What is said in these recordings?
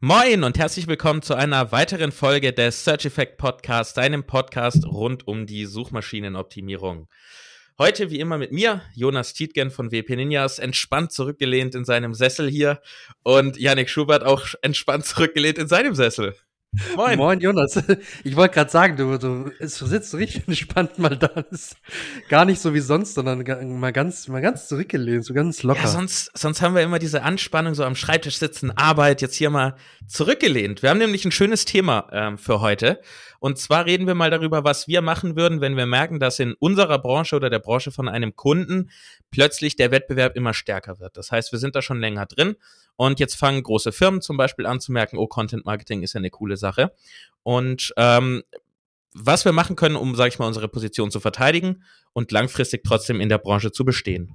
Moin und herzlich willkommen zu einer weiteren Folge des Search Effect Podcast, deinem Podcast rund um die Suchmaschinenoptimierung. Heute wie immer mit mir, Jonas Tietgen von WP Ninjas, entspannt zurückgelehnt in seinem Sessel hier und Yannick Schubert auch entspannt zurückgelehnt in seinem Sessel. Moin. Moin, Jonas. Ich wollte gerade sagen, du, du, sitzt richtig entspannt mal da. Gar nicht so wie sonst, sondern mal ganz, mal ganz zurückgelehnt, so ganz locker. Ja, sonst, sonst haben wir immer diese Anspannung, so am Schreibtisch sitzen, Arbeit, jetzt hier mal zurückgelehnt. Wir haben nämlich ein schönes Thema ähm, für heute. Und zwar reden wir mal darüber, was wir machen würden, wenn wir merken, dass in unserer Branche oder der Branche von einem Kunden plötzlich der Wettbewerb immer stärker wird. Das heißt, wir sind da schon länger drin und jetzt fangen große Firmen zum Beispiel an zu merken, oh, Content Marketing ist ja eine coole Sache. Und ähm, was wir machen können, um, sage ich mal, unsere Position zu verteidigen und langfristig trotzdem in der Branche zu bestehen.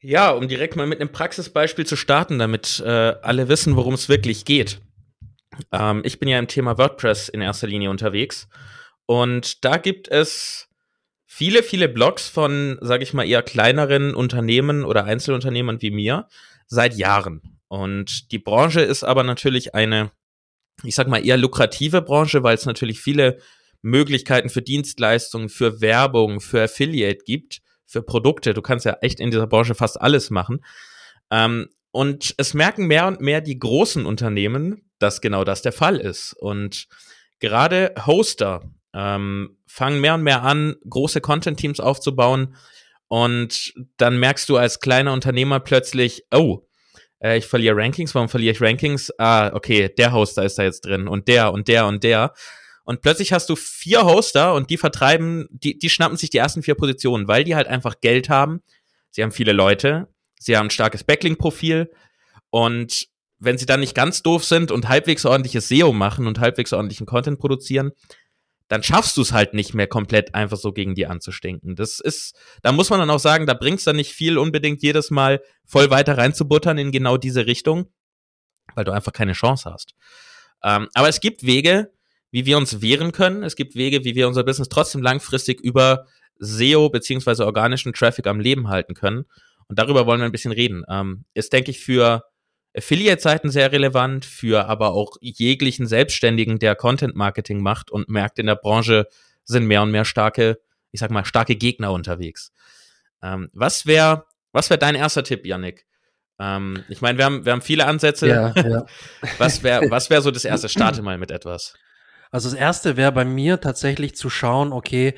Ja, um direkt mal mit einem Praxisbeispiel zu starten, damit äh, alle wissen, worum es wirklich geht. Ähm, ich bin ja im Thema WordPress in erster Linie unterwegs und da gibt es viele, viele Blogs von, sage ich mal, eher kleineren Unternehmen oder Einzelunternehmen wie mir seit Jahren. Und die Branche ist aber natürlich eine, ich sag mal, eher lukrative Branche, weil es natürlich viele Möglichkeiten für Dienstleistungen, für Werbung, für Affiliate gibt für Produkte. Du kannst ja echt in dieser Branche fast alles machen. Ähm, und es merken mehr und mehr die großen Unternehmen, dass genau das der Fall ist. Und gerade Hoster ähm, fangen mehr und mehr an, große Content-Teams aufzubauen. Und dann merkst du als kleiner Unternehmer plötzlich, oh, äh, ich verliere Rankings. Warum verliere ich Rankings? Ah, okay, der Hoster ist da jetzt drin und der und der und der. Und plötzlich hast du vier Hoster und die vertreiben, die, die schnappen sich die ersten vier Positionen, weil die halt einfach Geld haben. Sie haben viele Leute, sie haben ein starkes Backlink-Profil und wenn sie dann nicht ganz doof sind und halbwegs ordentliches SEO machen und halbwegs ordentlichen Content produzieren, dann schaffst du es halt nicht mehr komplett einfach so gegen die anzustinken. Das ist, da muss man dann auch sagen, da bringt's dann nicht viel unbedingt jedes Mal voll weiter reinzubuttern in genau diese Richtung, weil du einfach keine Chance hast. Ähm, aber es gibt Wege, wie wir uns wehren können. Es gibt Wege, wie wir unser Business trotzdem langfristig über SEO beziehungsweise organischen Traffic am Leben halten können. Und darüber wollen wir ein bisschen reden. Ähm, ist, denke ich, für Affiliate-Seiten sehr relevant, für aber auch jeglichen Selbstständigen, der Content-Marketing macht und merkt, in der Branche sind mehr und mehr starke, ich sag mal, starke Gegner unterwegs. Ähm, was wäre was wäre dein erster Tipp, Yannick? Ähm, ich meine, wir haben, wir haben viele Ansätze. Ja, ja. was wäre was wär so das erste? Starte mal mit etwas. Also das erste wäre bei mir tatsächlich zu schauen, okay,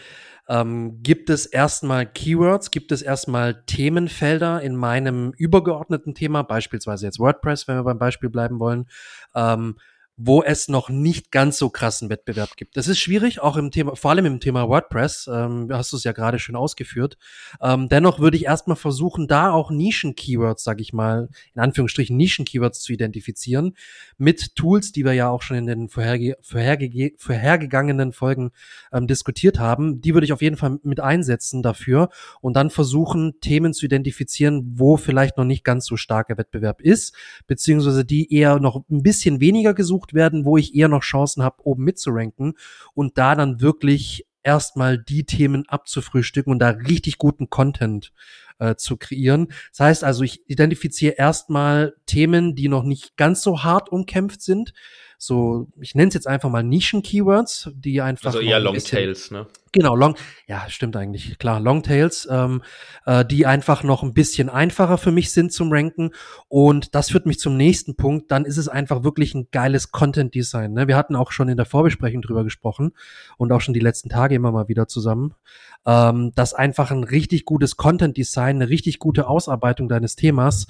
ähm, gibt es erstmal Keywords, gibt es erstmal Themenfelder in meinem übergeordneten Thema, beispielsweise jetzt WordPress, wenn wir beim Beispiel bleiben wollen, ähm, wo es noch nicht ganz so krassen Wettbewerb gibt. Das ist schwierig, auch im Thema, vor allem im Thema WordPress, ähm, hast du es ja gerade schön ausgeführt. Ähm, dennoch würde ich erstmal versuchen, da auch Nischen-Keywords, sag ich mal, in Anführungsstrichen Nischen-Keywords zu identifizieren, mit Tools, die wir ja auch schon in den vorherge vorherge vorhergegangenen Folgen ähm, diskutiert haben. Die würde ich auf jeden Fall mit einsetzen dafür und dann versuchen, Themen zu identifizieren, wo vielleicht noch nicht ganz so starker Wettbewerb ist, beziehungsweise die eher noch ein bisschen weniger gesucht gesucht werden, wo ich eher noch Chancen habe, oben mitzuranken und da dann wirklich erstmal die Themen abzufrühstücken und da richtig guten Content äh, zu kreieren. Das heißt also, ich identifiziere erstmal Themen, die noch nicht ganz so hart umkämpft sind, so, ich nenne es jetzt einfach mal Nischen-Keywords, die einfach. Also eher Longtails, ne? Genau, Long, ja, stimmt eigentlich, klar, Longtails, ähm, äh, die einfach noch ein bisschen einfacher für mich sind zum Ranken. Und das führt mich zum nächsten Punkt. Dann ist es einfach wirklich ein geiles Content-Design. Ne? Wir hatten auch schon in der Vorbesprechung drüber gesprochen und auch schon die letzten Tage immer mal wieder zusammen, ähm, dass einfach ein richtig gutes Content-Design, eine richtig gute Ausarbeitung deines Themas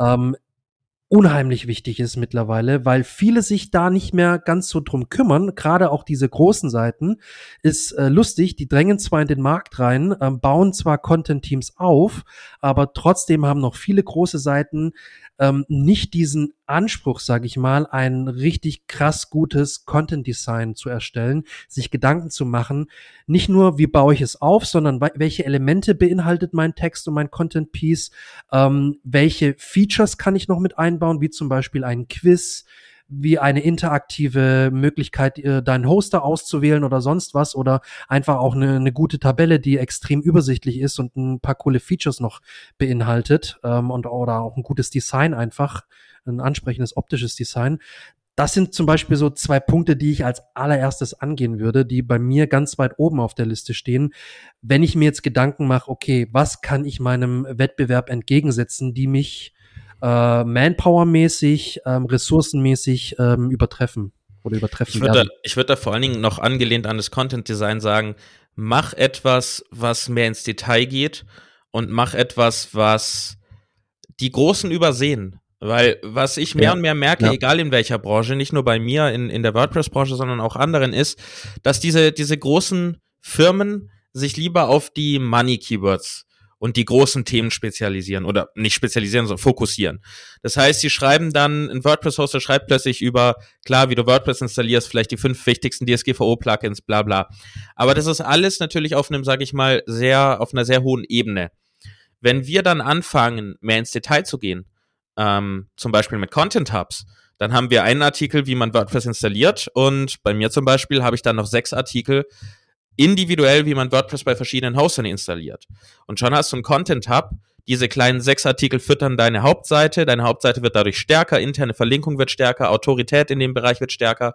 ähm, unheimlich wichtig ist mittlerweile, weil viele sich da nicht mehr ganz so drum kümmern. Gerade auch diese großen Seiten ist äh, lustig. Die drängen zwar in den Markt rein, äh, bauen zwar Content-Teams auf, aber trotzdem haben noch viele große Seiten ähm, nicht diesen Anspruch, sage ich mal, ein richtig krass gutes Content-Design zu erstellen, sich Gedanken zu machen, nicht nur, wie baue ich es auf, sondern welche Elemente beinhaltet mein Text und mein Content-Piece, ähm, welche Features kann ich noch mit einbauen, wie zum Beispiel ein Quiz, wie eine interaktive Möglichkeit, äh, deinen Hoster auszuwählen oder sonst was oder einfach auch eine, eine gute Tabelle, die extrem übersichtlich ist und ein paar coole Features noch beinhaltet ähm, und oder auch ein gutes Design einfach, ein ansprechendes optisches Design. Das sind zum Beispiel so zwei Punkte, die ich als allererstes angehen würde, die bei mir ganz weit oben auf der Liste stehen. Wenn ich mir jetzt Gedanken mache, okay, was kann ich meinem Wettbewerb entgegensetzen, die mich äh, Manpower-mäßig, ähm, ressourcenmäßig ähm, übertreffen oder übertreffen ich würde da, ich würde da vor allen Dingen noch angelehnt an das Content Design sagen, mach etwas, was mehr ins Detail geht und mach etwas, was die Großen übersehen. Weil was ich mehr ja. und mehr merke, ja. egal in welcher Branche, nicht nur bei mir in, in der WordPress-Branche, sondern auch anderen, ist, dass diese, diese großen Firmen sich lieber auf die Money-Keywords und die großen Themen spezialisieren oder nicht spezialisieren, sondern fokussieren. Das heißt, sie schreiben dann, ein WordPress-Hoster schreibt plötzlich über, klar, wie du WordPress installierst, vielleicht die fünf wichtigsten DSGVO-Plugins, bla bla. Aber das ist alles natürlich auf einem, sag ich mal, sehr, auf einer sehr hohen Ebene. Wenn wir dann anfangen, mehr ins Detail zu gehen, ähm, zum Beispiel mit Content Hubs, dann haben wir einen Artikel, wie man WordPress installiert und bei mir zum Beispiel habe ich dann noch sechs Artikel, individuell, wie man WordPress bei verschiedenen Hostern installiert. Und schon hast du einen Content Hub. Diese kleinen sechs Artikel füttern deine Hauptseite. Deine Hauptseite wird dadurch stärker, interne Verlinkung wird stärker, Autorität in dem Bereich wird stärker.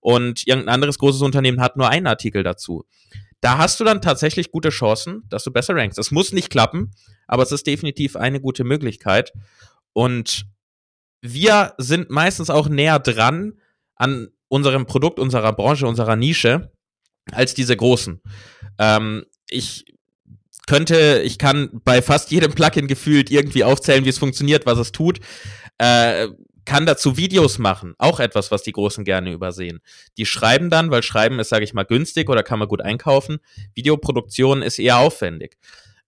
Und irgendein anderes großes Unternehmen hat nur einen Artikel dazu. Da hast du dann tatsächlich gute Chancen, dass du besser rankst. Es muss nicht klappen, aber es ist definitiv eine gute Möglichkeit. Und wir sind meistens auch näher dran an unserem Produkt, unserer Branche, unserer Nische als diese großen. Ähm, ich könnte, ich kann bei fast jedem Plugin gefühlt irgendwie aufzählen, wie es funktioniert, was es tut. Äh, kann dazu Videos machen, auch etwas, was die Großen gerne übersehen. Die schreiben dann, weil Schreiben ist, sage ich mal, günstig oder kann man gut einkaufen. Videoproduktion ist eher aufwendig.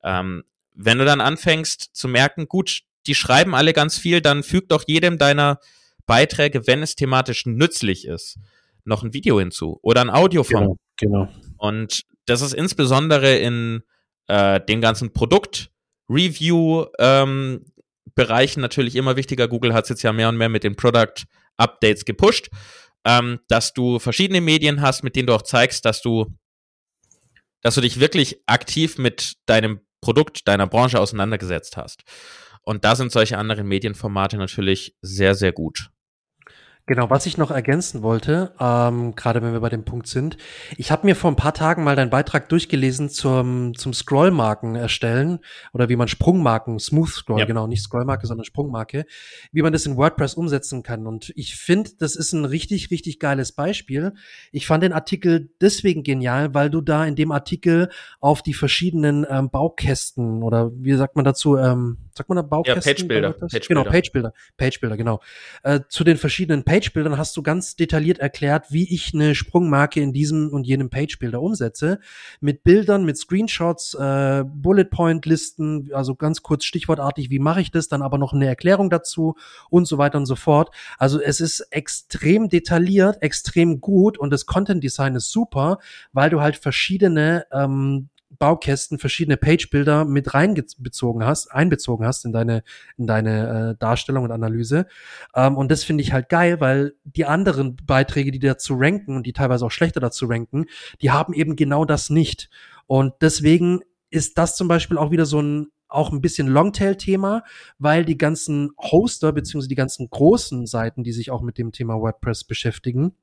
Ähm, wenn du dann anfängst zu merken, gut, die schreiben alle ganz viel, dann füg doch jedem deiner Beiträge, wenn es thematisch nützlich ist, noch ein Video hinzu oder ein Audioformat. Genau, genau. Und das ist insbesondere in äh, den ganzen Produkt-Review ähm, Bereichen natürlich immer wichtiger. Google hat es jetzt ja mehr und mehr mit den Product Updates gepusht, ähm, dass du verschiedene Medien hast, mit denen du auch zeigst, dass du, dass du dich wirklich aktiv mit deinem Produkt, deiner Branche auseinandergesetzt hast. Und da sind solche anderen Medienformate natürlich sehr, sehr gut. Genau, was ich noch ergänzen wollte, ähm, gerade wenn wir bei dem Punkt sind, ich habe mir vor ein paar Tagen mal deinen Beitrag durchgelesen zum, zum Scrollmarken erstellen oder wie man Sprungmarken, Smooth Scroll, ja. genau, nicht Scrollmarke, sondern Sprungmarke, wie man das in WordPress umsetzen kann. Und ich finde, das ist ein richtig, richtig geiles Beispiel. Ich fand den Artikel deswegen genial, weil du da in dem Artikel auf die verschiedenen ähm, Baukästen oder wie sagt man dazu, ähm, sagt man da Baukästen? Ja, Pagebilder. Page genau, Pagebilder. Pagebilder, genau. Äh, zu den verschiedenen Pagebildern hast du ganz detailliert erklärt, wie ich eine Sprungmarke in diesem und jenem Pagebilder umsetze. Mit Bildern, mit Screenshots, äh, Bullet Point Listen, also ganz kurz stichwortartig, wie mache ich das, dann aber noch eine Erklärung dazu und so weiter und so fort. Also es ist extrem detailliert, extrem gut und das Content Design ist super, weil du halt verschiedene ähm, Baukästen verschiedene Page-Bilder mit reinbezogen hast, einbezogen hast in deine, in deine äh, Darstellung und Analyse. Ähm, und das finde ich halt geil, weil die anderen Beiträge, die dazu ranken und die teilweise auch schlechter dazu ranken, die haben eben genau das nicht. Und deswegen ist das zum Beispiel auch wieder so ein auch ein bisschen Longtail-Thema, weil die ganzen Hoster beziehungsweise die ganzen großen Seiten, die sich auch mit dem Thema WordPress beschäftigen,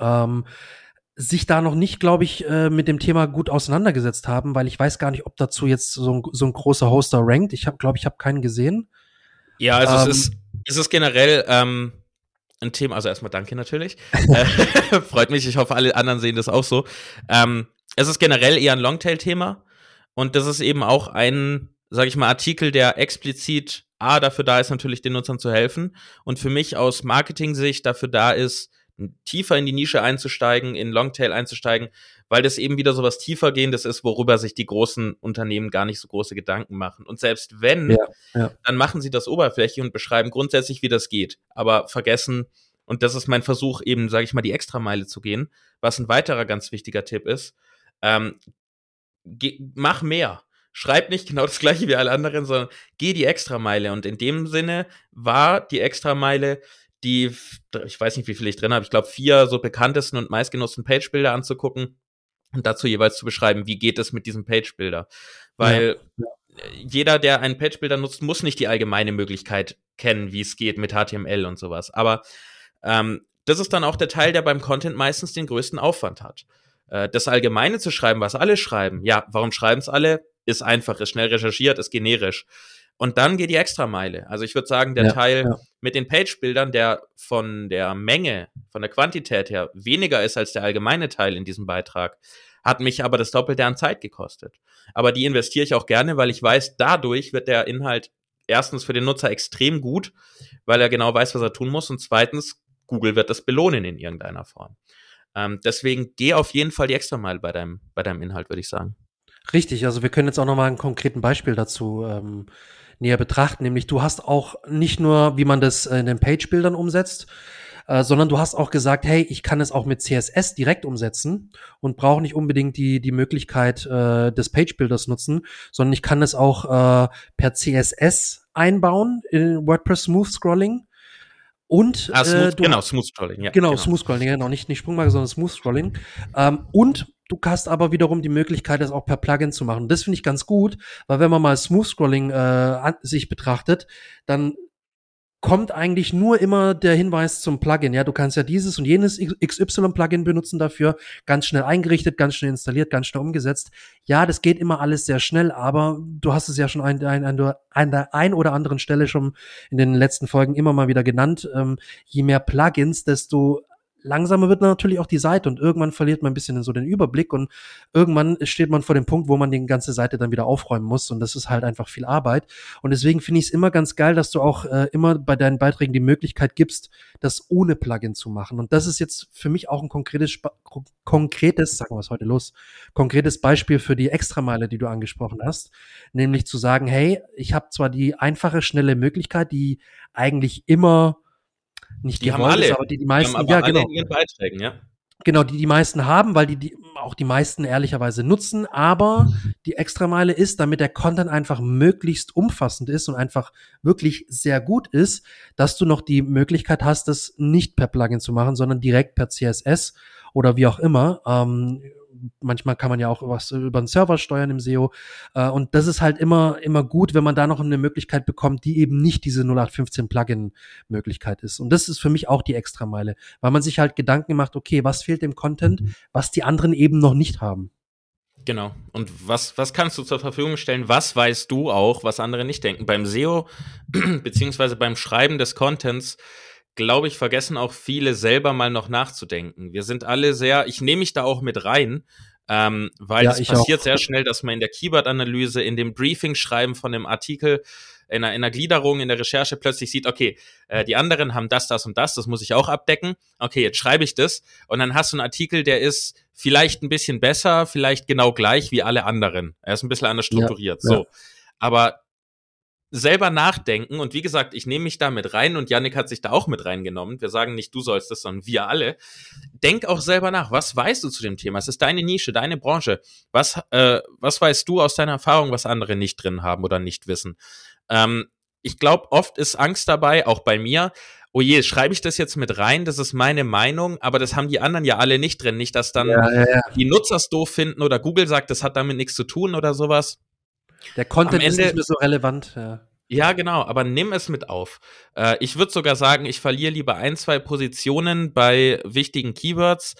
ähm, sich da noch nicht, glaube ich, äh, mit dem Thema gut auseinandergesetzt haben, weil ich weiß gar nicht, ob dazu jetzt so ein, so ein großer Hoster rankt. Ich habe, glaube ich, habe keinen gesehen. Ja, also ähm, es ist es ist generell ähm, ein Thema. Also erstmal danke natürlich. Äh, freut mich. Ich hoffe, alle anderen sehen das auch so. Ähm, es ist generell eher ein Longtail-Thema und das ist eben auch ein, sage ich mal, Artikel, der explizit A dafür da ist, natürlich den Nutzern zu helfen und für mich aus Marketing-Sicht dafür da ist, tiefer in die Nische einzusteigen, in Longtail einzusteigen, weil das eben wieder so was tiefergehendes ist, worüber sich die großen Unternehmen gar nicht so große Gedanken machen. Und selbst wenn, ja, ja. dann machen sie das oberflächlich und beschreiben grundsätzlich, wie das geht, aber vergessen, und das ist mein Versuch, eben, sage ich mal, die Extrameile zu gehen, was ein weiterer ganz wichtiger Tipp ist, ähm, mach mehr. Schreib nicht genau das gleiche wie alle anderen, sondern geh die Extrameile. Und in dem Sinne war die Extrameile die, ich weiß nicht, wie viel ich drin habe, ich glaube, vier so bekanntesten und meistgenutzten Page-Bilder anzugucken und dazu jeweils zu beschreiben, wie geht es mit diesem Page-Bilder. Weil ja. jeder, der einen Page-Bilder nutzt, muss nicht die allgemeine Möglichkeit kennen, wie es geht mit HTML und sowas. Aber ähm, das ist dann auch der Teil, der beim Content meistens den größten Aufwand hat. Äh, das Allgemeine zu schreiben, was alle schreiben, ja, warum schreiben es alle? Ist einfach, ist schnell recherchiert, ist generisch. Und dann geht die Extrameile. Also ich würde sagen, der ja, Teil ja. mit den Page-Bildern, der von der Menge, von der Quantität her weniger ist als der allgemeine Teil in diesem Beitrag, hat mich aber das Doppelte an Zeit gekostet. Aber die investiere ich auch gerne, weil ich weiß, dadurch wird der Inhalt erstens für den Nutzer extrem gut, weil er genau weiß, was er tun muss. Und zweitens, Google wird das belohnen in irgendeiner Form. Ähm, deswegen geh auf jeden Fall die Extrameile bei deinem, bei deinem Inhalt, würde ich sagen. Richtig, also wir können jetzt auch noch mal ein konkreten Beispiel dazu ähm, näher betrachten. Nämlich du hast auch nicht nur, wie man das in den Page-Bildern umsetzt, äh, sondern du hast auch gesagt, hey, ich kann es auch mit CSS direkt umsetzen und brauche nicht unbedingt die, die Möglichkeit äh, des Page-Bilders nutzen, sondern ich kann es auch äh, per CSS einbauen in WordPress Smooth Scrolling. Und ah, smooth, äh, du, genau, Smooth Scrolling, ja. Genau, genau. Smooth Scrolling, genau, nicht, nicht Sprungmarke, sondern Smooth Scrolling. Ähm, und Du hast aber wiederum die Möglichkeit, das auch per Plugin zu machen. Das finde ich ganz gut, weil wenn man mal Smooth Scrolling äh, sich betrachtet, dann kommt eigentlich nur immer der Hinweis zum Plugin. Ja, du kannst ja dieses und jenes XY-Plugin benutzen dafür, ganz schnell eingerichtet, ganz schnell installiert, ganz schnell umgesetzt. Ja, das geht immer alles sehr schnell, aber du hast es ja schon an, an, an, an der ein oder anderen Stelle schon in den letzten Folgen immer mal wieder genannt. Ähm, je mehr Plugins, desto langsamer wird natürlich auch die Seite und irgendwann verliert man ein bisschen so den Überblick und irgendwann steht man vor dem Punkt, wo man die ganze Seite dann wieder aufräumen muss und das ist halt einfach viel Arbeit. Und deswegen finde ich es immer ganz geil, dass du auch äh, immer bei deinen Beiträgen die Möglichkeit gibst, das ohne Plugin zu machen. Und das ist jetzt für mich auch ein konkretes, konkretes, sagen wir was heute los, konkretes Beispiel für die Extrameile, die du angesprochen hast, nämlich zu sagen, hey, ich habe zwar die einfache, schnelle Möglichkeit, die eigentlich immer nicht die haben alle, ist, aber die, die meisten, die ja, genau. in ihren Beiträgen, ja. Genau, die die meisten haben, weil die, die auch die meisten ehrlicherweise nutzen, aber die Extrameile ist, damit der Content einfach möglichst umfassend ist und einfach wirklich sehr gut ist, dass du noch die Möglichkeit hast, das nicht per Plugin zu machen, sondern direkt per CSS oder wie auch immer. Ähm, manchmal kann man ja auch was über den Server steuern im SEO. Äh, und das ist halt immer, immer gut, wenn man da noch eine Möglichkeit bekommt, die eben nicht diese 0815 Plugin-Möglichkeit ist. Und das ist für mich auch die Extrameile, weil man sich halt Gedanken macht, okay, was fehlt dem Content, was die anderen eben noch nicht haben. Genau. Und was, was kannst du zur Verfügung stellen? Was weißt du auch, was andere nicht denken? Beim SEO, beziehungsweise beim Schreiben des Contents, glaube ich, vergessen auch viele selber mal noch nachzudenken. Wir sind alle sehr, ich nehme mich da auch mit rein, ähm, weil ja, es passiert auch. sehr schnell, dass man in der Keyword-Analyse, in dem Briefing-Schreiben von dem Artikel, in einer, in einer Gliederung, in der Recherche plötzlich sieht, okay, äh, die anderen haben das, das und das, das muss ich auch abdecken. Okay, jetzt schreibe ich das. Und dann hast du einen Artikel, der ist vielleicht ein bisschen besser, vielleicht genau gleich wie alle anderen. Er ist ein bisschen anders strukturiert. Ja, so. Ja. Aber selber nachdenken. Und wie gesagt, ich nehme mich da mit rein und Yannick hat sich da auch mit reingenommen. Wir sagen nicht, du sollst das, sondern wir alle. Denk auch selber nach. Was weißt du zu dem Thema? Es ist deine Nische, deine Branche. Was, äh, was weißt du aus deiner Erfahrung, was andere nicht drin haben oder nicht wissen? Ähm, ich glaube, oft ist Angst dabei, auch bei mir. Oh je, schreibe ich das jetzt mit rein? Das ist meine Meinung, aber das haben die anderen ja alle nicht drin. Nicht, dass dann ja, ja, ja. die Nutzer es doof finden oder Google sagt, das hat damit nichts zu tun oder sowas. Der Content Ende, ist nicht mehr so relevant. Ja. Ja, genau, aber nimm es mit auf. Äh, ich würde sogar sagen, ich verliere lieber ein, zwei Positionen bei wichtigen Keywords,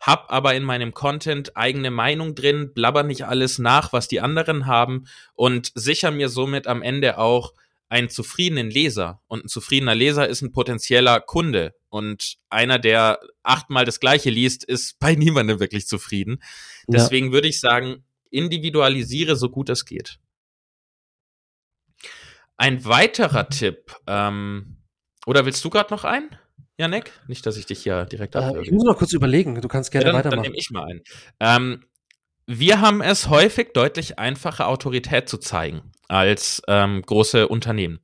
hab aber in meinem Content eigene Meinung drin, blabber nicht alles nach, was die anderen haben und sicher mir somit am Ende auch einen zufriedenen Leser. Und ein zufriedener Leser ist ein potenzieller Kunde. Und einer, der achtmal das Gleiche liest, ist bei niemandem wirklich zufrieden. Deswegen ja. würde ich sagen, individualisiere so gut es geht. Ein weiterer Tipp, ähm, oder willst du gerade noch einen? Janek? Nicht, dass ich dich hier direkt äh, Ich muss noch kurz überlegen. Du kannst gerne ja, dann, weitermachen. Dann nehme ich mal einen. Ähm, wir haben es häufig deutlich einfacher, Autorität zu zeigen als ähm, große Unternehmen.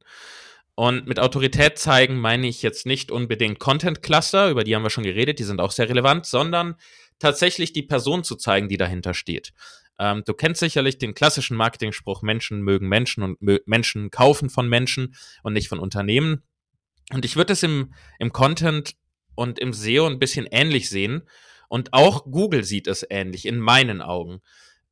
Und mit Autorität zeigen meine ich jetzt nicht unbedingt Content Cluster, über die haben wir schon geredet, die sind auch sehr relevant, sondern tatsächlich die Person zu zeigen, die dahinter steht. Ähm, du kennst sicherlich den klassischen Marketing-Spruch, Menschen mögen Menschen und mö Menschen kaufen von Menschen und nicht von Unternehmen. Und ich würde es im, im Content und im SEO ein bisschen ähnlich sehen. Und auch Google sieht es ähnlich, in meinen Augen.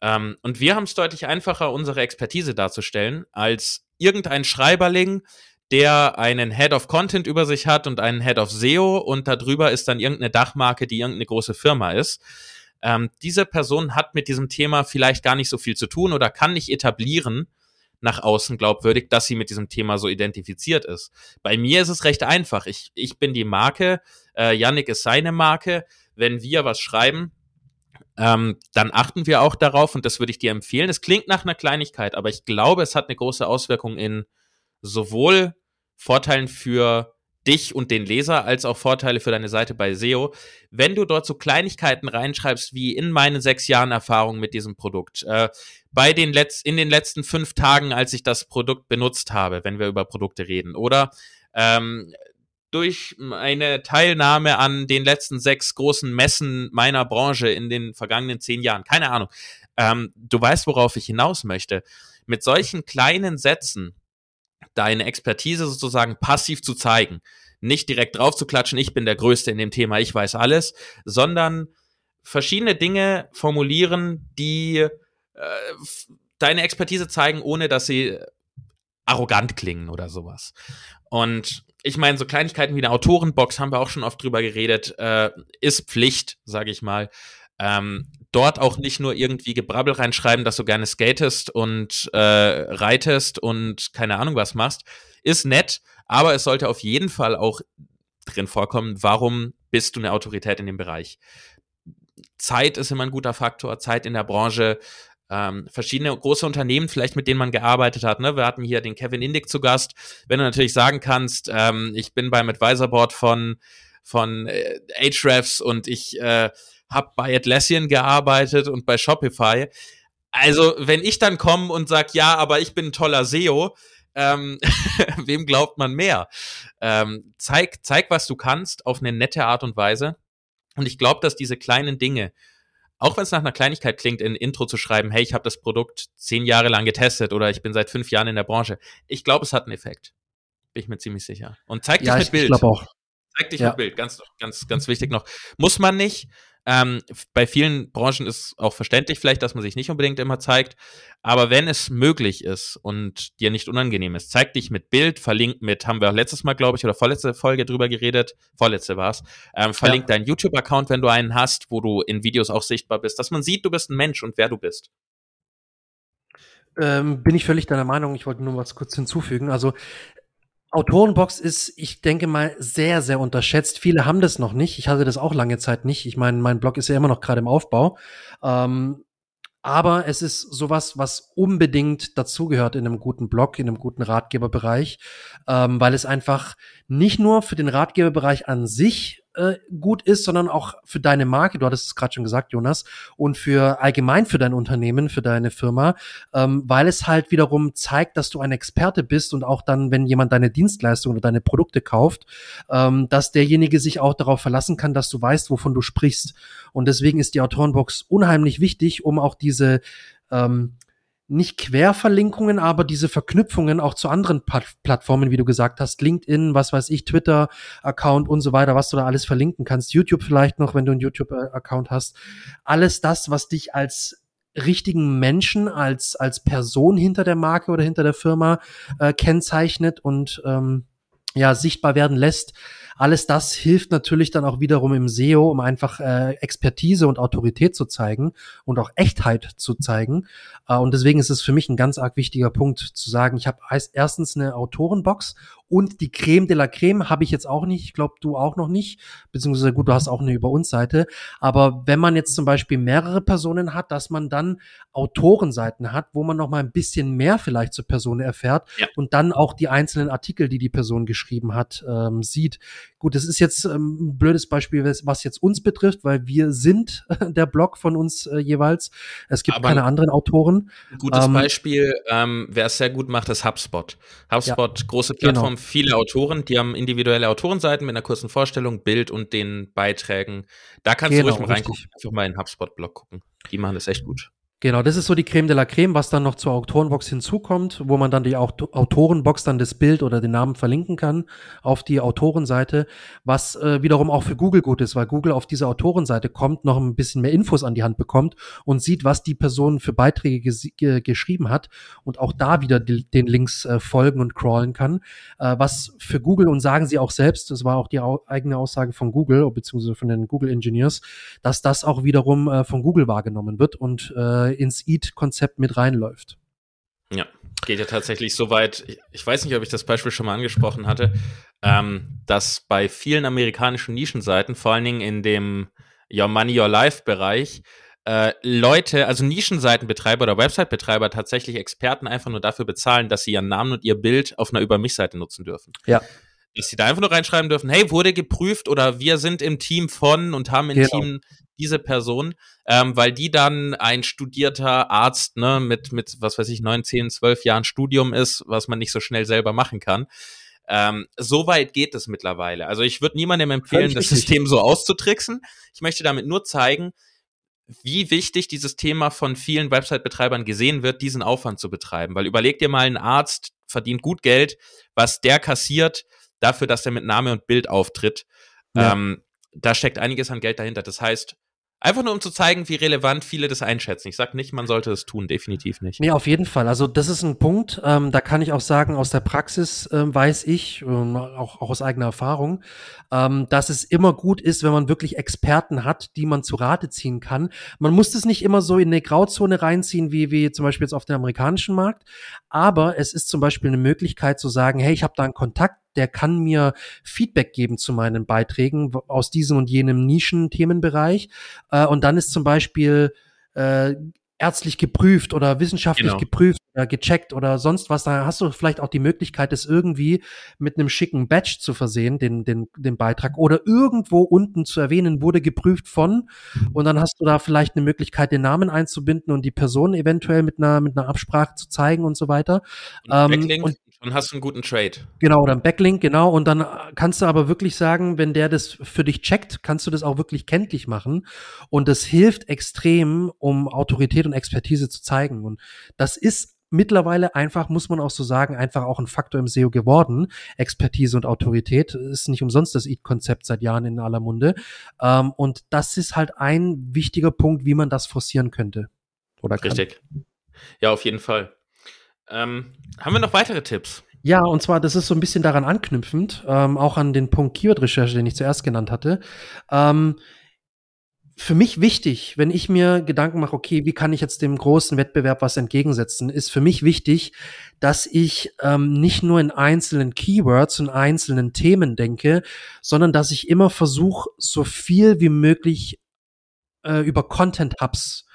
Ähm, und wir haben es deutlich einfacher, unsere Expertise darzustellen, als irgendein Schreiberling, der einen Head of Content über sich hat und einen Head of SEO und darüber ist dann irgendeine Dachmarke, die irgendeine große Firma ist ähm, diese Person hat mit diesem Thema vielleicht gar nicht so viel zu tun oder kann nicht etablieren nach außen glaubwürdig, dass sie mit diesem Thema so identifiziert ist. Bei mir ist es recht einfach. Ich, ich bin die Marke, äh, Yannick ist seine Marke. Wenn wir was schreiben, ähm, dann achten wir auch darauf und das würde ich dir empfehlen. Es klingt nach einer Kleinigkeit, aber ich glaube, es hat eine große Auswirkung in sowohl Vorteilen für dich und den Leser als auch Vorteile für deine Seite bei SEO. Wenn du dort so Kleinigkeiten reinschreibst, wie in meinen sechs Jahren Erfahrung mit diesem Produkt, äh, bei den Letz in den letzten fünf Tagen, als ich das Produkt benutzt habe, wenn wir über Produkte reden, oder ähm, durch eine Teilnahme an den letzten sechs großen Messen meiner Branche in den vergangenen zehn Jahren, keine Ahnung. Ähm, du weißt, worauf ich hinaus möchte. Mit solchen kleinen Sätzen deine Expertise sozusagen passiv zu zeigen. Nicht direkt drauf zu klatschen, ich bin der Größte in dem Thema, ich weiß alles, sondern verschiedene Dinge formulieren, die äh, deine Expertise zeigen, ohne dass sie arrogant klingen oder sowas. Und ich meine, so Kleinigkeiten wie eine Autorenbox haben wir auch schon oft drüber geredet, äh, ist Pflicht, sage ich mal. Ähm, dort auch nicht nur irgendwie Gebrabbel reinschreiben, dass du gerne skatest und äh, reitest und keine Ahnung was machst, ist nett, aber es sollte auf jeden Fall auch drin vorkommen, warum bist du eine Autorität in dem Bereich. Zeit ist immer ein guter Faktor, Zeit in der Branche, ähm, verschiedene große Unternehmen, vielleicht mit denen man gearbeitet hat. Ne? Wir hatten hier den Kevin Indig zu Gast. Wenn du natürlich sagen kannst, ähm, ich bin beim Advisor Board von von äh, Ahrefs und ich äh, habe bei Atlassian gearbeitet und bei Shopify. Also, wenn ich dann komme und sag, ja, aber ich bin ein toller SEO, ähm, wem glaubt man mehr? Ähm, zeig, zeig, was du kannst auf eine nette Art und Weise. Und ich glaube, dass diese kleinen Dinge, auch wenn es nach einer Kleinigkeit klingt, in Intro zu schreiben, hey, ich habe das Produkt zehn Jahre lang getestet oder ich bin seit fünf Jahren in der Branche, ich glaube, es hat einen Effekt. Bin ich mir ziemlich sicher. Und zeig dich ja, mit ich, Bild. Ich auch. Zeig dich ja. mit Bild, ganz, ganz, ganz wichtig noch. Muss man nicht, ähm, bei vielen Branchen ist auch verständlich vielleicht, dass man sich nicht unbedingt immer zeigt. Aber wenn es möglich ist und dir nicht unangenehm ist, zeig dich mit Bild, verlinkt mit, haben wir auch letztes Mal, glaube ich, oder vorletzte Folge drüber geredet, vorletzte war's, ähm, verlinkt ja. deinen YouTube-Account, wenn du einen hast, wo du in Videos auch sichtbar bist, dass man sieht, du bist ein Mensch und wer du bist. Ähm, bin ich völlig deiner Meinung. Ich wollte nur was kurz hinzufügen. Also Autorenbox ist, ich denke mal, sehr, sehr unterschätzt. Viele haben das noch nicht. Ich hatte das auch lange Zeit nicht. Ich meine, mein Blog ist ja immer noch gerade im Aufbau. Ähm, aber es ist sowas, was unbedingt dazugehört in einem guten Blog, in einem guten Ratgeberbereich, ähm, weil es einfach nicht nur für den Ratgeberbereich an sich äh, gut ist, sondern auch für deine Marke, du hattest es gerade schon gesagt, Jonas, und für allgemein für dein Unternehmen, für deine Firma, ähm, weil es halt wiederum zeigt, dass du ein Experte bist und auch dann, wenn jemand deine Dienstleistung oder deine Produkte kauft, ähm, dass derjenige sich auch darauf verlassen kann, dass du weißt, wovon du sprichst. Und deswegen ist die Autorenbox unheimlich wichtig, um auch diese ähm, nicht Querverlinkungen, aber diese Verknüpfungen auch zu anderen Plattformen, wie du gesagt hast, LinkedIn, was weiß ich, Twitter-Account und so weiter, was du da alles verlinken kannst, YouTube vielleicht noch, wenn du einen YouTube-Account hast. Alles das, was dich als richtigen Menschen als, als Person hinter der Marke oder hinter der Firma äh, kennzeichnet und ähm, ja, sichtbar werden lässt. Alles das hilft natürlich dann auch wiederum im SEO, um einfach äh, Expertise und Autorität zu zeigen und auch Echtheit zu zeigen. Äh, und deswegen ist es für mich ein ganz arg wichtiger Punkt zu sagen, ich habe erstens eine Autorenbox und die Creme de la Creme habe ich jetzt auch nicht. Ich glaube, du auch noch nicht. Beziehungsweise gut, du hast auch eine über uns Seite. Aber wenn man jetzt zum Beispiel mehrere Personen hat, dass man dann Autorenseiten hat, wo man noch mal ein bisschen mehr vielleicht zur Person erfährt ja. und dann auch die einzelnen Artikel, die die Person geschrieben hat, ähm, sieht. Gut, das ist jetzt ähm, ein blödes Beispiel, was jetzt uns betrifft, weil wir sind der Blog von uns äh, jeweils. Es gibt Aber keine anderen Autoren. Gutes ähm, Beispiel, ähm, wer es sehr gut macht, ist HubSpot. HubSpot, ja, große Plattform, genau. Viele Autoren, die haben individuelle Autorenseiten mit einer kurzen Vorstellung, Bild und den Beiträgen. Da kannst genau, du ruhig mal reingucken, einfach mal in HubSpot-Blog gucken. Die machen das echt gut. Genau, das ist so die Creme de la Creme, was dann noch zur Autorenbox hinzukommt, wo man dann die Autorenbox dann das Bild oder den Namen verlinken kann auf die Autorenseite, was äh, wiederum auch für Google gut ist, weil Google auf diese Autorenseite kommt, noch ein bisschen mehr Infos an die Hand bekommt und sieht, was die Person für Beiträge ge geschrieben hat und auch da wieder die, den Links äh, folgen und crawlen kann, äh, was für Google und sagen sie auch selbst, das war auch die au eigene Aussage von Google beziehungsweise von den Google Engineers, dass das auch wiederum äh, von Google wahrgenommen wird und äh, ins Eat-Konzept mit reinläuft. Ja, geht ja tatsächlich so weit. Ich weiß nicht, ob ich das Beispiel schon mal angesprochen hatte, ähm, dass bei vielen amerikanischen Nischenseiten, vor allen Dingen in dem Your Money, Your Life Bereich, äh, Leute, also Nischenseitenbetreiber oder Website-Betreiber tatsächlich Experten einfach nur dafür bezahlen, dass sie ihren Namen und ihr Bild auf einer Über mich-Seite nutzen dürfen. Ja. Dass sie da einfach nur reinschreiben dürfen, hey, wurde geprüft oder wir sind im Team von und haben im genau. Team diese Person, ähm, weil die dann ein studierter Arzt ne, mit, mit, was weiß ich, neun, zehn, zwölf Jahren Studium ist, was man nicht so schnell selber machen kann. Ähm, so weit geht es mittlerweile. Also ich würde niemandem empfehlen, das System so auszutricksen. Ich möchte damit nur zeigen, wie wichtig dieses Thema von vielen Website-Betreibern gesehen wird, diesen Aufwand zu betreiben. Weil überleg dir mal, ein Arzt verdient gut Geld, was der kassiert dafür, dass er mit Name und Bild auftritt. Ja. Ähm, da steckt einiges an Geld dahinter. Das heißt, Einfach nur um zu zeigen, wie relevant viele das einschätzen. Ich sage nicht, man sollte es tun, definitiv nicht. Nee, auf jeden Fall. Also das ist ein Punkt, ähm, da kann ich auch sagen, aus der Praxis ähm, weiß ich, ähm, auch, auch aus eigener Erfahrung, ähm, dass es immer gut ist, wenn man wirklich Experten hat, die man zu Rate ziehen kann. Man muss das nicht immer so in eine Grauzone reinziehen, wie, wie zum Beispiel jetzt auf dem amerikanischen Markt, aber es ist zum Beispiel eine Möglichkeit zu sagen, hey, ich habe da einen Kontakt, der kann mir Feedback geben zu meinen Beiträgen aus diesem und jenem Nischen-Themenbereich. Äh, und dann ist zum Beispiel äh, ärztlich geprüft oder wissenschaftlich genau. geprüft oder gecheckt oder sonst was, da hast du vielleicht auch die Möglichkeit, das irgendwie mit einem schicken Badge zu versehen, den, den, den Beitrag, oder irgendwo unten zu erwähnen, wurde geprüft von, und dann hast du da vielleicht eine Möglichkeit, den Namen einzubinden und die Person eventuell mit einer, mit einer Absprache zu zeigen und so weiter. Und, ähm, und und hast einen guten Trade. Genau, oder ein Backlink, genau. Und dann kannst du aber wirklich sagen, wenn der das für dich checkt, kannst du das auch wirklich kenntlich machen. Und das hilft extrem, um Autorität und Expertise zu zeigen. Und das ist mittlerweile einfach, muss man auch so sagen, einfach auch ein Faktor im SEO geworden. Expertise und Autorität ist nicht umsonst das EAT-Konzept seit Jahren in aller Munde. Ähm, und das ist halt ein wichtiger Punkt, wie man das forcieren könnte. Oder kann. Richtig. Ja, auf jeden Fall. Ähm, haben wir noch weitere Tipps? Ja, und zwar, das ist so ein bisschen daran anknüpfend, ähm, auch an den Punkt Keyword-Recherche, den ich zuerst genannt hatte. Ähm, für mich wichtig, wenn ich mir Gedanken mache, okay, wie kann ich jetzt dem großen Wettbewerb was entgegensetzen, ist für mich wichtig, dass ich ähm, nicht nur in einzelnen Keywords und einzelnen Themen denke, sondern dass ich immer versuche, so viel wie möglich äh, über Content Hubs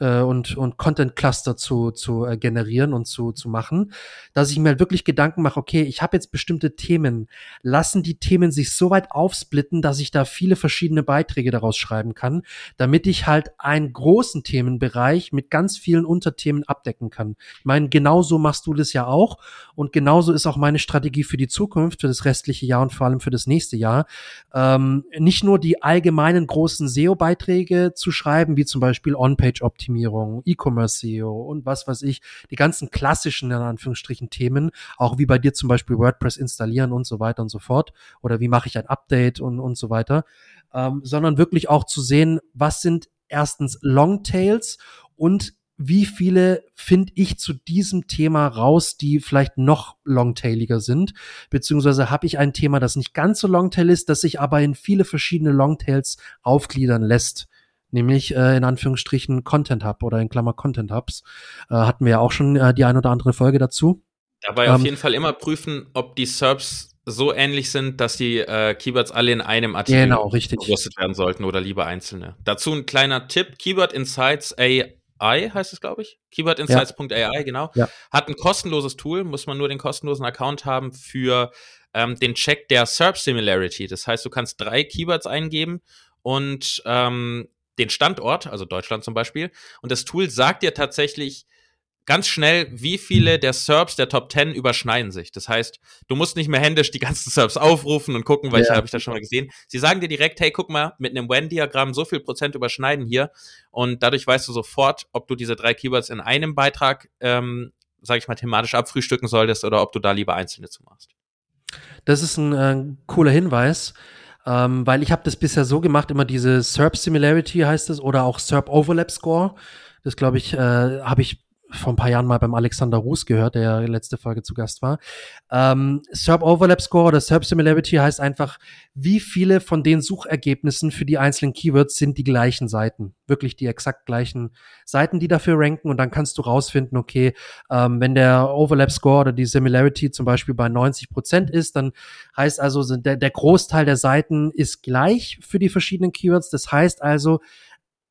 äh, und, und Content Cluster zu, zu äh, generieren und zu, zu machen, dass ich mir halt wirklich Gedanken mache, okay, ich habe jetzt bestimmte Themen, lassen die Themen sich so weit aufsplitten, dass ich da viele verschiedene Beiträge daraus schreiben kann, damit ich halt einen großen Themenbereich mit ganz vielen Unterthemen abdecken kann. Ich meine, genauso machst du das ja auch und genauso ist auch meine Strategie für die Zukunft, für das restliche Jahr und vor allem für das nächste Jahr. Ähm, nicht nur die allgemeinen großen SEO-Beiträge zu schreiben, wie zum Beispiel On-Page-Optimierung, Optimierung, E-Commerce SEO und was weiß ich, die ganzen klassischen, in Anführungsstrichen, Themen, auch wie bei dir zum Beispiel WordPress installieren und so weiter und so fort, oder wie mache ich ein Update und, und so weiter, ähm, sondern wirklich auch zu sehen, was sind erstens Longtails und wie viele finde ich zu diesem Thema raus, die vielleicht noch longtailiger sind, beziehungsweise habe ich ein Thema, das nicht ganz so longtail ist, das sich aber in viele verschiedene Longtails aufgliedern lässt. Nämlich äh, in Anführungsstrichen Content Hub oder in Klammer Content Hubs. Äh, hatten wir ja auch schon äh, die ein oder andere Folge dazu. Dabei ähm, auf jeden Fall immer prüfen, ob die SERPs so ähnlich sind, dass die äh, Keywords alle in einem Artikel genau, richtig. werden sollten oder lieber einzelne. Dazu ein kleiner Tipp: Keyword Insights AI AI heißt es, glaube ich. Keywordinsights.ai, ja. genau. Ja. Hat ein kostenloses Tool, muss man nur den kostenlosen Account haben für ähm, den Check der SERP Similarity. Das heißt, du kannst drei Keywords eingeben und ähm, den Standort, also Deutschland zum Beispiel. Und das Tool sagt dir tatsächlich, ganz schnell, wie viele der Serbs der Top 10 überschneiden sich. Das heißt, du musst nicht mehr händisch die ganzen Serbs aufrufen und gucken, welche ja. habe ich da schon mal gesehen. Sie sagen dir direkt, hey, guck mal, mit einem When-Diagramm so viel Prozent überschneiden hier. Und dadurch weißt du sofort, ob du diese drei Keywords in einem Beitrag, ähm, sag ich mal, thematisch abfrühstücken solltest oder ob du da lieber einzelne zu machst. Das ist ein äh, cooler Hinweis. Ähm, weil ich habe das bisher so gemacht, immer diese SERP Similarity heißt es oder auch SERP Overlap Score. Das glaube ich, äh, habe ich vor ein paar Jahren mal beim Alexander Ruß gehört, der letzte Folge zu Gast war. Ähm, SERP Overlap Score oder SERP Similarity heißt einfach, wie viele von den Suchergebnissen für die einzelnen Keywords sind die gleichen Seiten. Wirklich die exakt gleichen Seiten, die dafür ranken. Und dann kannst du rausfinden, okay, ähm, wenn der Overlap Score oder die Similarity zum Beispiel bei 90 Prozent ist, dann heißt also, der, der Großteil der Seiten ist gleich für die verschiedenen Keywords. Das heißt also,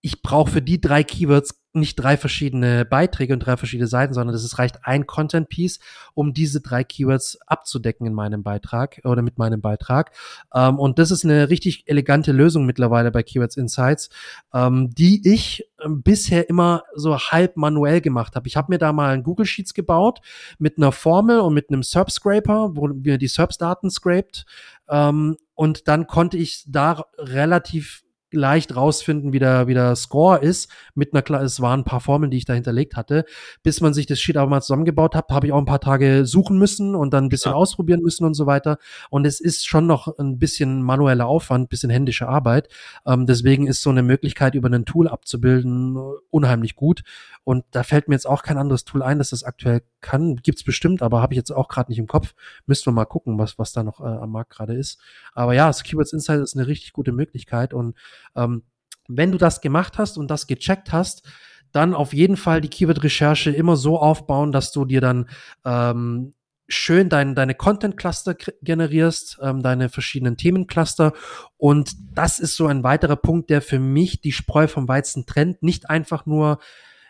ich brauche für die drei Keywords nicht drei verschiedene Beiträge und drei verschiedene Seiten, sondern es reicht ein Content Piece, um diese drei Keywords abzudecken in meinem Beitrag oder mit meinem Beitrag. Ähm, und das ist eine richtig elegante Lösung mittlerweile bei Keywords Insights, ähm, die ich ähm, bisher immer so halb manuell gemacht habe. Ich habe mir da mal ein Google Sheets gebaut mit einer Formel und mit einem SERP Scraper, wo mir die SERPs Daten scraped. Ähm, und dann konnte ich da relativ leicht rausfinden, wie der, wie der Score ist. Mit einer, klar, es waren ein paar Formeln, die ich da hinterlegt hatte. Bis man sich das Sheet aber mal zusammengebaut hat, habe ich auch ein paar Tage suchen müssen und dann ein bisschen ja. ausprobieren müssen und so weiter. Und es ist schon noch ein bisschen manueller Aufwand, ein bisschen händische Arbeit. Ähm, deswegen ist so eine Möglichkeit, über ein Tool abzubilden, unheimlich gut. Und da fällt mir jetzt auch kein anderes Tool ein, das das aktuell kann. Gibt's bestimmt, aber habe ich jetzt auch gerade nicht im Kopf. Müssten wir mal gucken, was, was da noch äh, am Markt gerade ist. Aber ja, das Keywords Insight ist eine richtig gute Möglichkeit. Und ähm, wenn du das gemacht hast und das gecheckt hast, dann auf jeden Fall die Keyword-Recherche immer so aufbauen, dass du dir dann ähm, schön dein, deine Content-Cluster generierst, ähm, deine verschiedenen Themencluster. Und das ist so ein weiterer Punkt, der für mich die Spreu vom Weizen trennt. Nicht einfach nur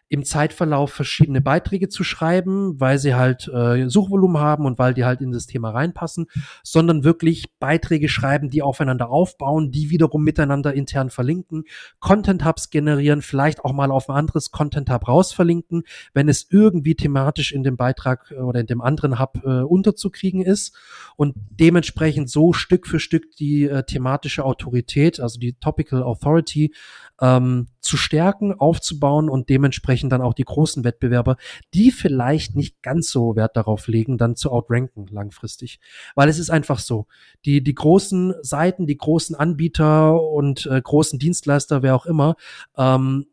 im Zeitverlauf verschiedene Beiträge zu schreiben, weil sie halt äh, Suchvolumen haben und weil die halt in das Thema reinpassen, sondern wirklich Beiträge schreiben, die aufeinander aufbauen, die wiederum miteinander intern verlinken, Content Hubs generieren, vielleicht auch mal auf ein anderes Content Hub rausverlinken, wenn es irgendwie thematisch in dem Beitrag äh, oder in dem anderen Hub äh, unterzukriegen ist. Und dementsprechend so Stück für Stück die äh, thematische Autorität, also die Topical Authority ähm, zu stärken, aufzubauen und dementsprechend dann auch die großen Wettbewerber, die vielleicht nicht ganz so Wert darauf legen, dann zu outranken langfristig. Weil es ist einfach so, die, die großen Seiten, die großen Anbieter und äh, großen Dienstleister, wer auch immer, ähm,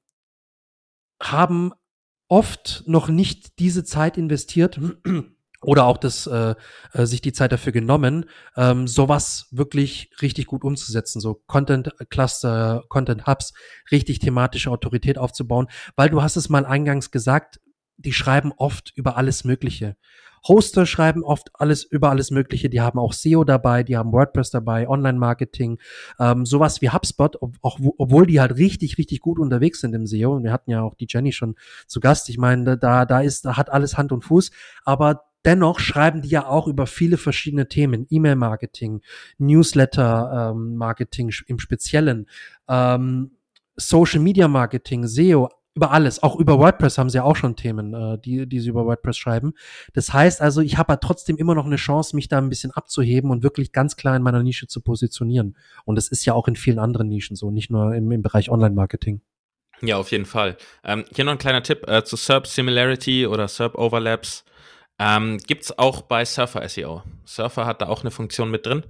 haben oft noch nicht diese Zeit investiert, oder auch das äh, äh, sich die Zeit dafür genommen, ähm, sowas wirklich richtig gut umzusetzen, so Content Cluster, Content Hubs, richtig thematische Autorität aufzubauen, weil du hast es mal eingangs gesagt, die schreiben oft über alles Mögliche. Hoster schreiben oft alles über alles Mögliche. Die haben auch SEO dabei, die haben WordPress dabei, Online-Marketing, ähm, sowas wie HubSpot, ob, auch, obwohl die halt richtig, richtig gut unterwegs sind im SEO. Und wir hatten ja auch die Jenny schon zu Gast. Ich meine, da, da ist, da hat alles Hand und Fuß. Aber Dennoch schreiben die ja auch über viele verschiedene Themen, E-Mail-Marketing, Newsletter-Marketing ähm, im Speziellen, ähm, Social-Media-Marketing, SEO, über alles, auch über WordPress haben sie ja auch schon Themen, äh, die, die sie über WordPress schreiben. Das heißt also, ich habe trotzdem immer noch eine Chance, mich da ein bisschen abzuheben und wirklich ganz klar in meiner Nische zu positionieren. Und das ist ja auch in vielen anderen Nischen so, nicht nur im, im Bereich Online-Marketing. Ja, auf jeden Fall. Ähm, hier noch ein kleiner Tipp äh, zu SERP Similarity oder SERP Overlaps. Ähm, Gibt auch bei Surfer SEO. Surfer hat da auch eine Funktion mit drin.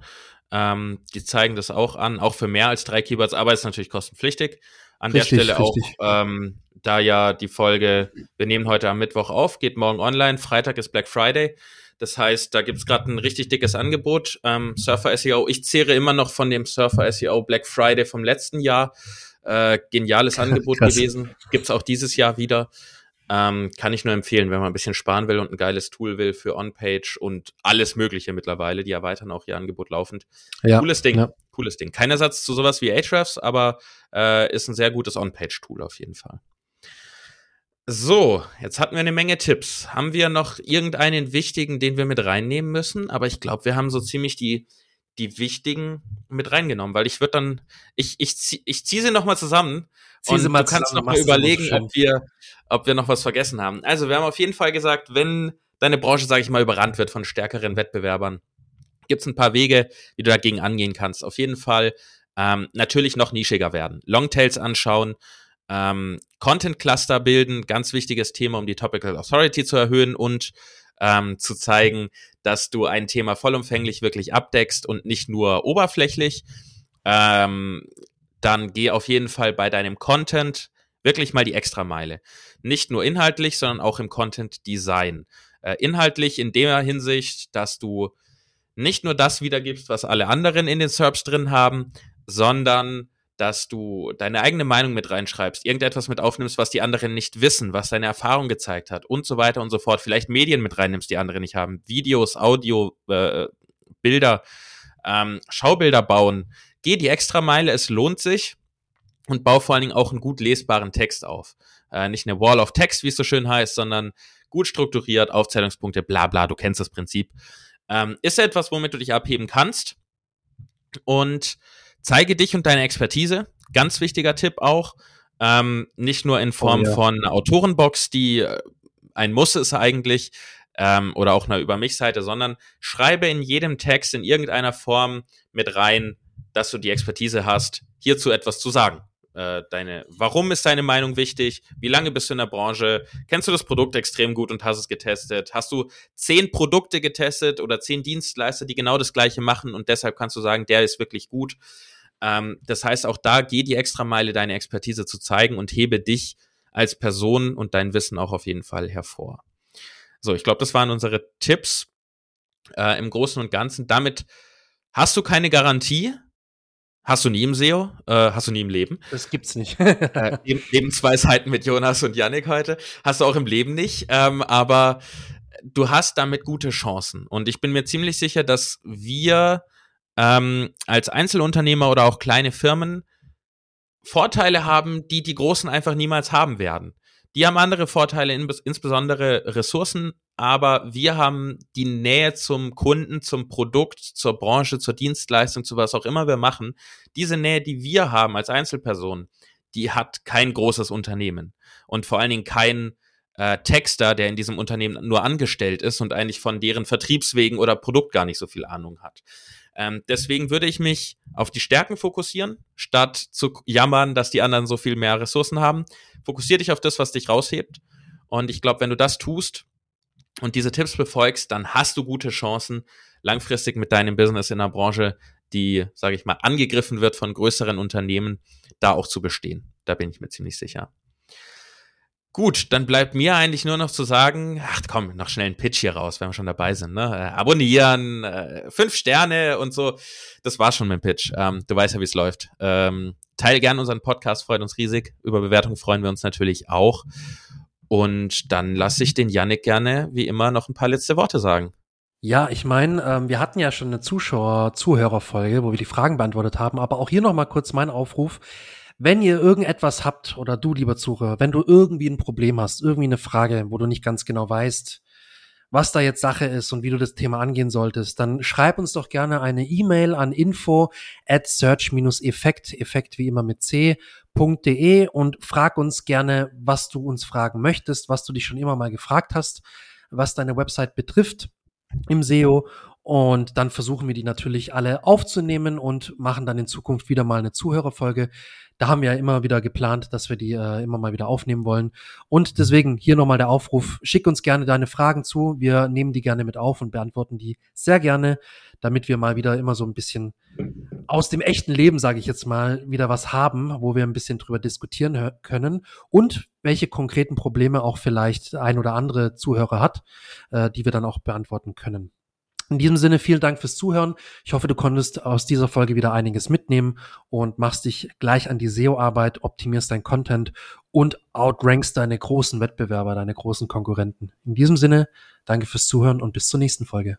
Ähm, die zeigen das auch an, auch für mehr als drei Keywords, aber ist natürlich kostenpflichtig. An richtig, der Stelle richtig. auch, ähm, da ja die Folge, wir nehmen heute am Mittwoch auf, geht morgen online, Freitag ist Black Friday. Das heißt, da gibt's es gerade ein richtig dickes Angebot. Ähm, Surfer SEO, ich zehre immer noch von dem Surfer SEO Black Friday vom letzten Jahr. Äh, geniales Angebot gewesen. Gibt's auch dieses Jahr wieder. Ähm, kann ich nur empfehlen, wenn man ein bisschen sparen will und ein geiles Tool will für On-Page und alles Mögliche mittlerweile. Die erweitern auch ihr Angebot laufend. Ja, cooles Ding, ja. cooles Ding. Kein Ersatz zu sowas wie Ahrefs, aber äh, ist ein sehr gutes On-Page-Tool auf jeden Fall. So, jetzt hatten wir eine Menge Tipps. Haben wir noch irgendeinen wichtigen, den wir mit reinnehmen müssen? Aber ich glaube, wir haben so ziemlich die, die wichtigen mit reingenommen, weil ich würde dann, ich, ich, zieh, ich ziehe sie nochmal zusammen zieh und mal du kannst noch mal überlegen, ob wir, ob wir noch was vergessen haben. Also wir haben auf jeden Fall gesagt, wenn deine Branche, sage ich mal, überrannt wird von stärkeren Wettbewerbern, gibt es ein paar Wege, wie du dagegen angehen kannst. Auf jeden Fall ähm, natürlich noch nischiger werden. Longtails anschauen, ähm, Content Cluster bilden, ganz wichtiges Thema, um die Topical Authority zu erhöhen und ähm, zu zeigen, dass du ein Thema vollumfänglich wirklich abdeckst und nicht nur oberflächlich. Ähm, dann geh auf jeden Fall bei deinem Content wirklich mal die Extrameile. Nicht nur inhaltlich, sondern auch im Content Design. Äh, inhaltlich in der Hinsicht, dass du nicht nur das wiedergibst, was alle anderen in den SERPs drin haben, sondern dass du deine eigene Meinung mit reinschreibst, irgendetwas mit aufnimmst, was die anderen nicht wissen, was deine Erfahrung gezeigt hat und so weiter und so fort. Vielleicht Medien mit reinnimmst, die andere nicht haben. Videos, Audio, äh, Bilder, ähm, Schaubilder bauen. Geh die extra Meile, es lohnt sich und bau vor allen Dingen auch einen gut lesbaren Text auf. Äh, nicht eine Wall of Text, wie es so schön heißt, sondern gut strukturiert, Aufzählungspunkte, bla bla, du kennst das Prinzip. Ähm, ist etwas, womit du dich abheben kannst. Und Zeige dich und deine Expertise. Ganz wichtiger Tipp auch. Ähm, nicht nur in Form oh, ja. von einer Autorenbox, die äh, ein Muss ist eigentlich, ähm, oder auch einer Über mich-Seite, sondern schreibe in jedem Text in irgendeiner Form mit rein, dass du die Expertise hast, hierzu etwas zu sagen. Äh, deine, warum ist deine Meinung wichtig? Wie lange bist du in der Branche? Kennst du das Produkt extrem gut und hast es getestet? Hast du zehn Produkte getestet oder zehn Dienstleister, die genau das Gleiche machen und deshalb kannst du sagen, der ist wirklich gut? Ähm, das heißt, auch da geh die Extrameile, deine Expertise zu zeigen und hebe dich als Person und dein Wissen auch auf jeden Fall hervor. So, ich glaube, das waren unsere Tipps äh, im Großen und Ganzen. Damit hast du keine Garantie, Hast du nie im SEO? Äh, hast du nie im Leben? Das gibt's nicht. äh, Lebensweisheiten mit Jonas und Yannick heute. Hast du auch im Leben nicht. Ähm, aber du hast damit gute Chancen. Und ich bin mir ziemlich sicher, dass wir ähm, als Einzelunternehmer oder auch kleine Firmen Vorteile haben, die die Großen einfach niemals haben werden. Die haben andere Vorteile, insbesondere Ressourcen, aber wir haben die Nähe zum Kunden, zum Produkt, zur Branche, zur Dienstleistung, zu was auch immer wir machen. Diese Nähe, die wir haben als Einzelperson, die hat kein großes Unternehmen und vor allen Dingen kein äh, Texter, der in diesem Unternehmen nur angestellt ist und eigentlich von deren Vertriebswegen oder Produkt gar nicht so viel Ahnung hat. Ähm, deswegen würde ich mich auf die Stärken fokussieren, statt zu jammern, dass die anderen so viel mehr Ressourcen haben. Fokussier dich auf das, was dich raushebt. Und ich glaube, wenn du das tust und diese Tipps befolgst, dann hast du gute Chancen, langfristig mit deinem Business in einer Branche, die, sage ich mal, angegriffen wird von größeren Unternehmen, da auch zu bestehen. Da bin ich mir ziemlich sicher. Gut, dann bleibt mir eigentlich nur noch zu sagen, ach komm, noch schnell einen Pitch hier raus, wenn wir schon dabei sind. Ne? Äh, abonnieren, äh, fünf Sterne und so. Das war's schon dem Pitch. Ähm, du weißt ja, wie es läuft. Ähm, teile gerne unseren Podcast, freut uns riesig. Über Bewertung freuen wir uns natürlich auch. Und dann lasse ich den Yannick gerne, wie immer, noch ein paar letzte Worte sagen. Ja, ich meine, ähm, wir hatten ja schon eine Zuschauer-Zuhörerfolge, wo wir die Fragen beantwortet haben, aber auch hier noch mal kurz mein Aufruf. Wenn ihr irgendetwas habt oder du, lieber Zuhörer, wenn du irgendwie ein Problem hast, irgendwie eine Frage, wo du nicht ganz genau weißt, was da jetzt Sache ist und wie du das Thema angehen solltest, dann schreib uns doch gerne eine E-Mail an info at search-effekt, Effekt wie immer mit c.de und frag uns gerne, was du uns fragen möchtest, was du dich schon immer mal gefragt hast, was deine Website betrifft im SEO und dann versuchen wir die natürlich alle aufzunehmen und machen dann in Zukunft wieder mal eine Zuhörerfolge. Da haben wir ja immer wieder geplant, dass wir die äh, immer mal wieder aufnehmen wollen. Und deswegen hier nochmal der Aufruf, schick uns gerne deine Fragen zu. Wir nehmen die gerne mit auf und beantworten die sehr gerne, damit wir mal wieder immer so ein bisschen aus dem echten Leben, sage ich jetzt mal, wieder was haben, wo wir ein bisschen drüber diskutieren können und welche konkreten Probleme auch vielleicht ein oder andere Zuhörer hat, äh, die wir dann auch beantworten können. In diesem Sinne vielen Dank fürs Zuhören. Ich hoffe, du konntest aus dieser Folge wieder einiges mitnehmen und machst dich gleich an die SEO-Arbeit, optimierst dein Content und outrankst deine großen Wettbewerber, deine großen Konkurrenten. In diesem Sinne, danke fürs Zuhören und bis zur nächsten Folge.